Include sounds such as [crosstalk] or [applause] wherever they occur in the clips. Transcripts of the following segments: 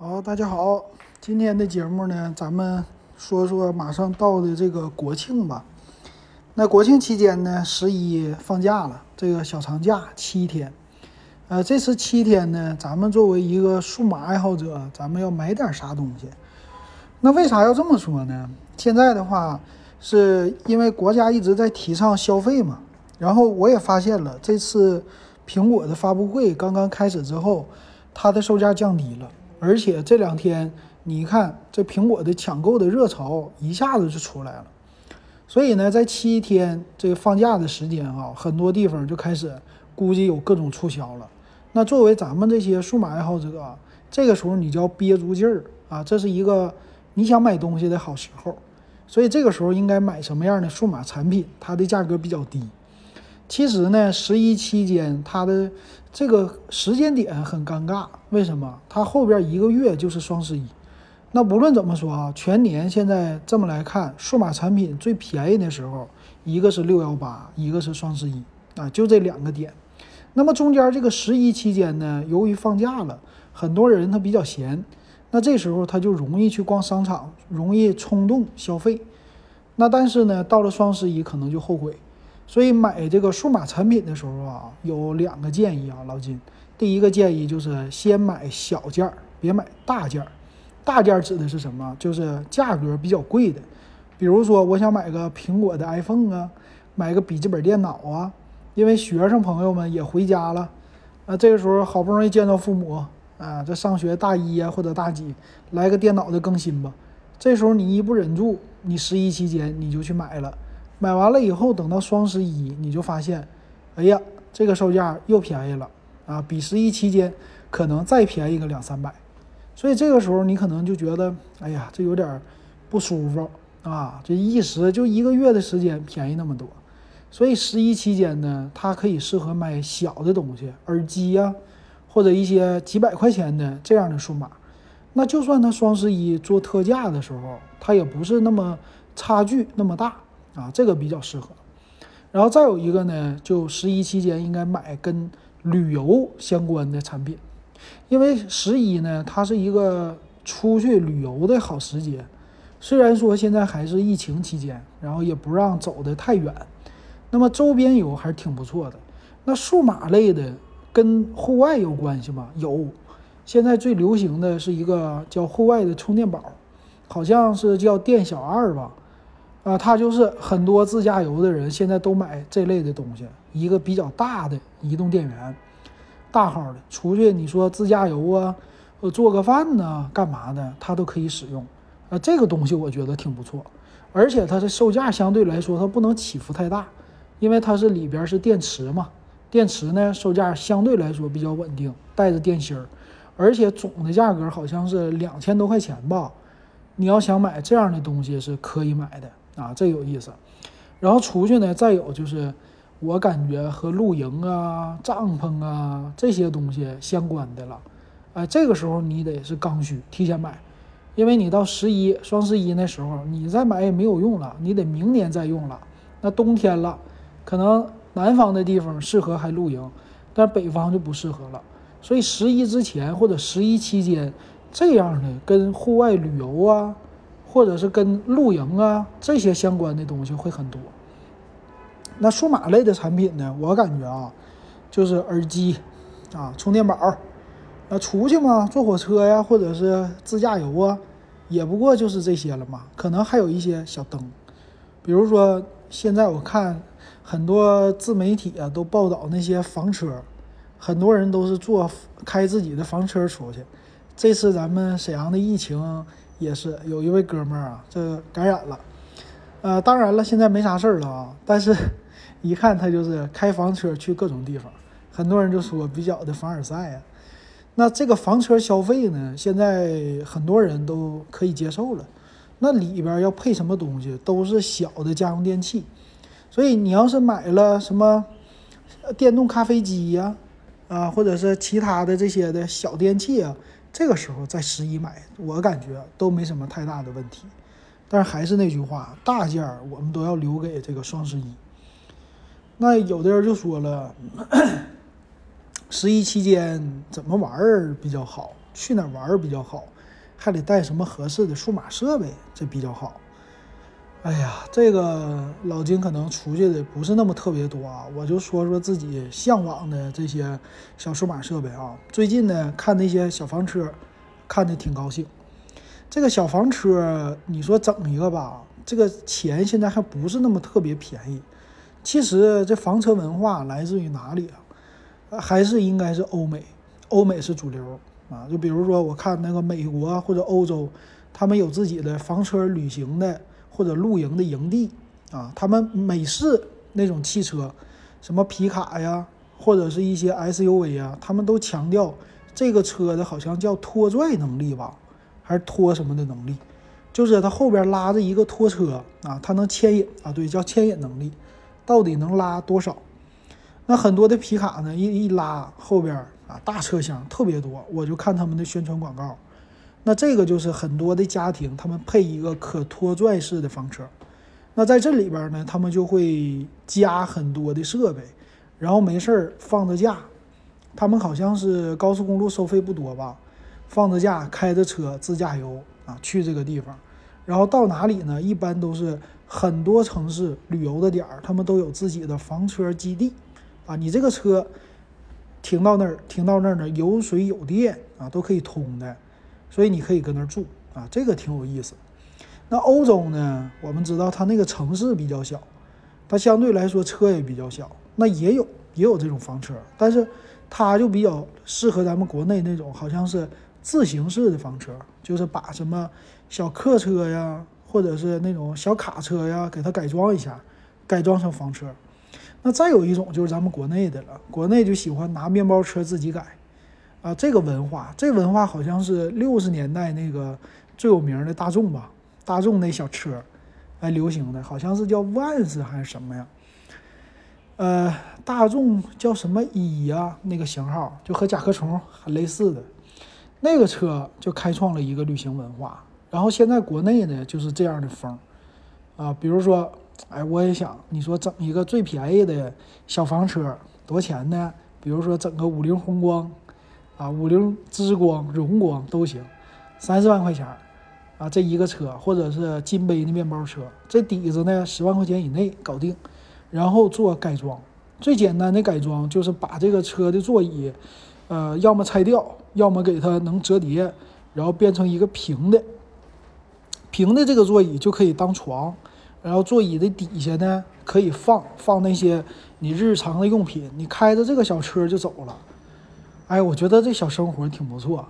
好，大家好，今天的节目呢，咱们说说马上到的这个国庆吧。那国庆期间呢，十一放假了，这个小长假七天。呃，这次七天呢，咱们作为一个数码爱好者，咱们要买点啥东西？那为啥要这么说呢？现在的话，是因为国家一直在提倡消费嘛。然后我也发现了，这次苹果的发布会刚刚开始之后，它的售价降低了。而且这两天，你看这苹果的抢购的热潮一下子就出来了，所以呢，在七天这个放假的时间啊，很多地方就开始估计有各种促销了。那作为咱们这些数码爱好者，这个时候你就要憋足劲儿啊，这是一个你想买东西的好时候。所以这个时候应该买什么样的数码产品？它的价格比较低。其实呢，十一期间它的这个时间点很尴尬，为什么？它后边一个月就是双十一。那不论怎么说啊，全年现在这么来看，数码产品最便宜的时候，一个是六幺八，一个是双十一啊，就这两个点。那么中间这个十一期间呢，由于放假了，很多人他比较闲，那这时候他就容易去逛商场，容易冲动消费。那但是呢，到了双十一可能就后悔。所以买这个数码产品的时候啊，有两个建议啊，老金。第一个建议就是先买小件儿，别买大件儿。大件儿指的是什么？就是价格比较贵的，比如说我想买个苹果的 iPhone 啊，买个笔记本电脑啊。因为学生朋友们也回家了，啊，这个时候好不容易见到父母啊，这上学大一啊或者大几，来个电脑的更新吧。这时候你一不忍住，你十一期间你就去买了。买完了以后，等到双十一，你就发现，哎呀，这个售价又便宜了啊！比十一期间可能再便宜个两三百，所以这个时候你可能就觉得，哎呀，这有点不舒服啊！这一时就一个月的时间便宜那么多，所以十一期间呢，它可以适合买小的东西，耳机呀，或者一些几百块钱的这样的数码。那就算它双十一做特价的时候，它也不是那么差距那么大。啊，这个比较适合。然后再有一个呢，就十一期间应该买跟旅游相关的产品，因为十一呢，它是一个出去旅游的好时节。虽然说现在还是疫情期间，然后也不让走得太远，那么周边游还是挺不错的。那数码类的跟户外有关系吗？有，现在最流行的是一个叫户外的充电宝，好像是叫电小二吧。啊，它就是很多自驾游的人现在都买这类的东西，一个比较大的移动电源，大号的，出去你说自驾游啊，呃，做个饭呢，干嘛的，它都可以使用。啊，这个东西我觉得挺不错，而且它的售价相对来说它不能起伏太大，因为它是里边是电池嘛，电池呢售价相对来说比较稳定，带着电芯儿，而且总的价格好像是两千多块钱吧。你要想买这样的东西是可以买的。啊，这有意思。然后出去呢，再有就是，我感觉和露营啊、帐篷啊这些东西相关的了。哎，这个时候你得是刚需，提前买，因为你到十一、双十一那时候你再买也没有用了，你得明年再用了。那冬天了，可能南方的地方适合还露营，但北方就不适合了。所以十一之前或者十一期间，这样的跟户外旅游啊。或者是跟露营啊这些相关的东西会很多。那数码类的产品呢？我感觉啊，就是耳机啊、充电宝。那出去嘛，坐火车呀，或者是自驾游啊，也不过就是这些了嘛。可能还有一些小灯，比如说现在我看很多自媒体啊都报道那些房车，很多人都是坐开自己的房车出去。这次咱们沈阳的疫情。也是有一位哥们儿啊，这感染了，呃，当然了，现在没啥事儿了啊，但是，一看他就是开房车去各种地方，很多人就说比较的凡尔赛啊。那这个房车消费呢，现在很多人都可以接受了，那里边要配什么东西，都是小的家用电器，所以你要是买了什么电动咖啡机呀，啊，或者是其他的这些的小电器啊。这个时候在十一买，我感觉都没什么太大的问题。但是还是那句话，大件儿我们都要留给这个双十一。那有的人就说了，十一期间怎么玩儿比较好？去哪玩儿比较好，还得带什么合适的数码设备，这比较好。哎呀，这个老金可能出去的不是那么特别多啊，我就说说自己向往的这些小数码设备啊。最近呢，看那些小房车，看的挺高兴。这个小房车，你说整一个吧，这个钱现在还不是那么特别便宜。其实这房车文化来自于哪里啊？还是应该是欧美，欧美是主流啊。就比如说，我看那个美国或者欧洲，他们有自己的房车旅行的。或者露营的营地啊，他们美式那种汽车，什么皮卡呀，或者是一些 SUV 啊，他们都强调这个车的好像叫拖拽能力吧，还是拖什么的能力，就是它后边拉着一个拖车啊，它能牵引啊，对，叫牵引能力，到底能拉多少？那很多的皮卡呢，一一拉后边啊，大车厢特别多，我就看他们的宣传广告。那这个就是很多的家庭，他们配一个可拖拽式的房车。那在这里边呢，他们就会加很多的设备，然后没事儿放着假，他们好像是高速公路收费不多吧，放着假开着车自驾游啊去这个地方，然后到哪里呢？一般都是很多城市旅游的点儿，他们都有自己的房车基地啊。你这个车停到那儿，停到那儿呢，有水有电啊，都可以通的。所以你可以搁那儿住啊，这个挺有意思。那欧洲呢？我们知道它那个城市比较小，它相对来说车也比较小。那也有也有这种房车，但是它就比较适合咱们国内那种，好像是自行式的房车，就是把什么小客车呀，或者是那种小卡车呀，给它改装一下，改装成房车。那再有一种就是咱们国内的了，国内就喜欢拿面包车自己改。啊，这个文化，这文化好像是六十年代那个最有名的大众吧，大众那小车，哎，流行的，好像是叫万斯还是什么呀？呃，大众叫什么一呀？那个型号就和甲壳虫很类似的，那个车就开创了一个旅行文化。然后现在国内呢就是这样的风，啊，比如说，哎，我也想，你说整一个最便宜的小房车多钱呢？比如说整个五菱宏光。啊，五菱之光、荣光都行，三十万块钱啊，这一个车，或者是金杯的面包车，这底子呢十万块钱以内搞定，然后做改装。最简单的改装就是把这个车的座椅，呃，要么拆掉，要么给它能折叠，然后变成一个平的，平的这个座椅就可以当床，然后座椅的底下呢可以放放那些你日常的用品，你开着这个小车就走了。哎，我觉得这小生活挺不错。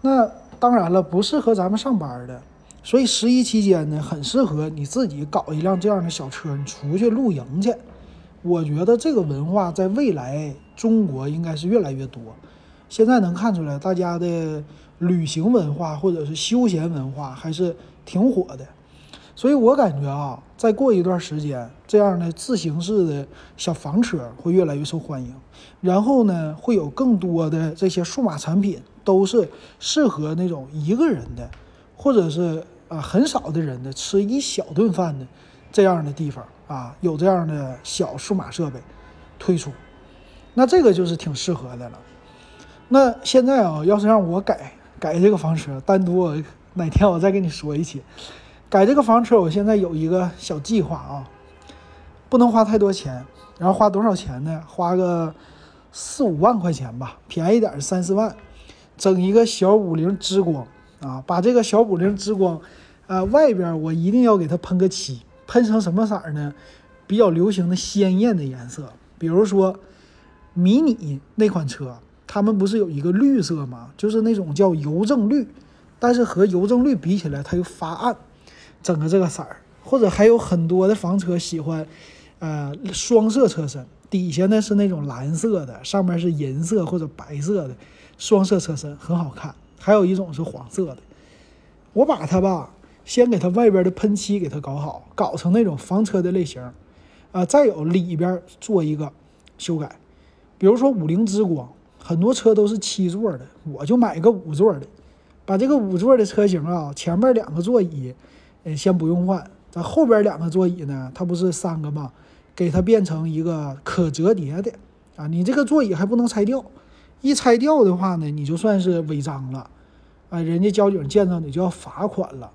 那当然了，不适合咱们上班的，所以十一期间呢，很适合你自己搞一辆这样的小车，你出去露营去。我觉得这个文化在未来中国应该是越来越多。现在能看出来，大家的旅行文化或者是休闲文化还是挺火的。所以我感觉啊，再过一段时间，这样的自行式的小房车会越来越受欢迎。然后呢，会有更多的这些数码产品，都是适合那种一个人的，或者是啊很少的人的吃一小顿饭的这样的地方啊，有这样的小数码设备推出，那这个就是挺适合的了。那现在啊，要是让我改改这个房车，单独我哪天我再跟你说一起。改这个房车，我现在有一个小计划啊，不能花太多钱，然后花多少钱呢？花个四五万块钱吧，便宜点三四万，整一个小五菱之光啊，把这个小五菱之光，呃，外边我一定要给它喷个漆，喷成什么色呢？比较流行的鲜艳的颜色，比如说迷你那款车，他们不是有一个绿色吗？就是那种叫邮政绿，但是和邮政绿比起来，它又发暗。整个这个色儿，或者还有很多的房车喜欢，呃，双色车身，底下呢是那种蓝色的，上面是银色或者白色的，双色车身很好看。还有一种是黄色的，我把它吧，先给它外边的喷漆给它搞好，搞成那种房车的类型，啊，再有里边做一个修改，比如说五菱之光，很多车都是七座的，我就买个五座的，把这个五座的车型啊，前面两个座椅。呃，先不用换，咱后边两个座椅呢，它不是三个吗？给它变成一个可折叠的啊！你这个座椅还不能拆掉，一拆掉的话呢，你就算是违章了，啊，人家交警见到你就要罚款了。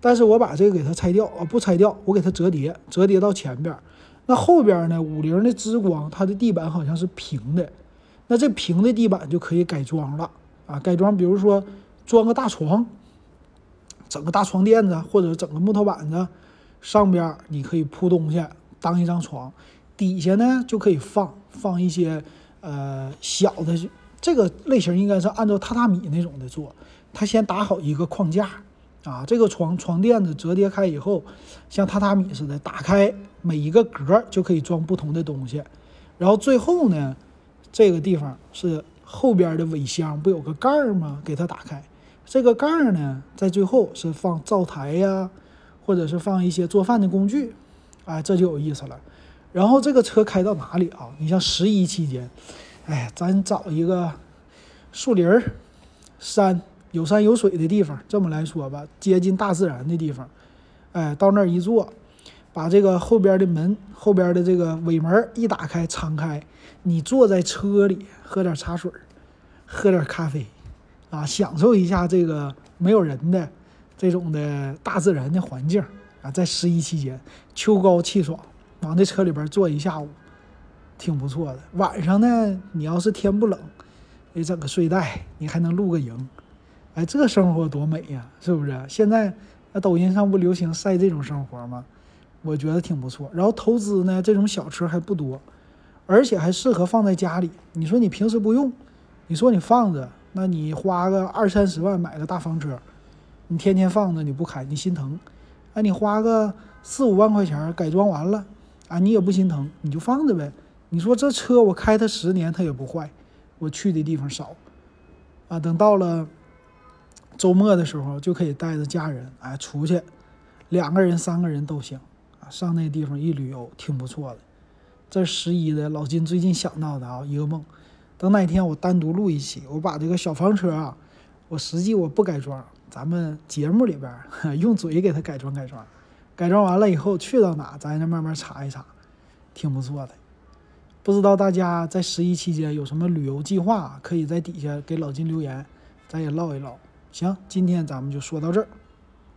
但是我把这个给它拆掉啊，不拆掉，我给它折叠，折叠到前边。那后边呢？五菱的之光，它的地板好像是平的，那这平的地板就可以改装了啊！改装，比如说装个大床，整个大床垫子，或者整个木头板子，上边你可以铺东西当一张床，底下呢就可以放放一些呃小的，这个类型应该是按照榻榻米那种的做，它先打好一个框架。啊，这个床床垫子折叠开以后，像榻榻米似的，打开每一个格就可以装不同的东西。然后最后呢，这个地方是后边的尾箱，不有个盖儿吗？给它打开，这个盖儿呢，在最后是放灶台呀，或者是放一些做饭的工具。哎，这就有意思了。然后这个车开到哪里啊？你像十一期间，哎，咱找一个树林儿、山。有山有水的地方，这么来说吧，接近大自然的地方，哎，到那儿一坐，把这个后边的门、后边的这个尾门一打开、敞开，你坐在车里喝点茶水，喝点咖啡，啊，享受一下这个没有人的这种的大自然的环境啊，在十一期间，秋高气爽，往这车里边坐一下午，挺不错的。晚上呢，你要是天不冷，你整个睡袋，你还能露个营。哎，这生活多美呀，是不是？现在那抖音上不流行晒这种生活吗？我觉得挺不错。然后投资呢，这种小车还不多，而且还适合放在家里。你说你平时不用，你说你放着，那你花个二三十万买个大房车，你天天放着你不开，你心疼。哎，你花个四五万块钱改装完了，啊，你也不心疼，你就放着呗。你说这车我开它十年它也不坏，我去的地方少，啊，等到了。周末的时候就可以带着家人哎出去，两个人、三个人都行啊，上那地方一旅游挺不错的。这十一的老金最近想到的啊一个梦，等哪天我单独录一期，我把这个小房车啊，我实际我不改装，咱们节目里边 [laughs] 用嘴给它改装改装，改装完了以后去到哪咱再慢慢查一查，挺不错的。不知道大家在十一期间有什么旅游计划，可以在底下给老金留言，咱也唠一唠。行，今天咱们就说到这儿。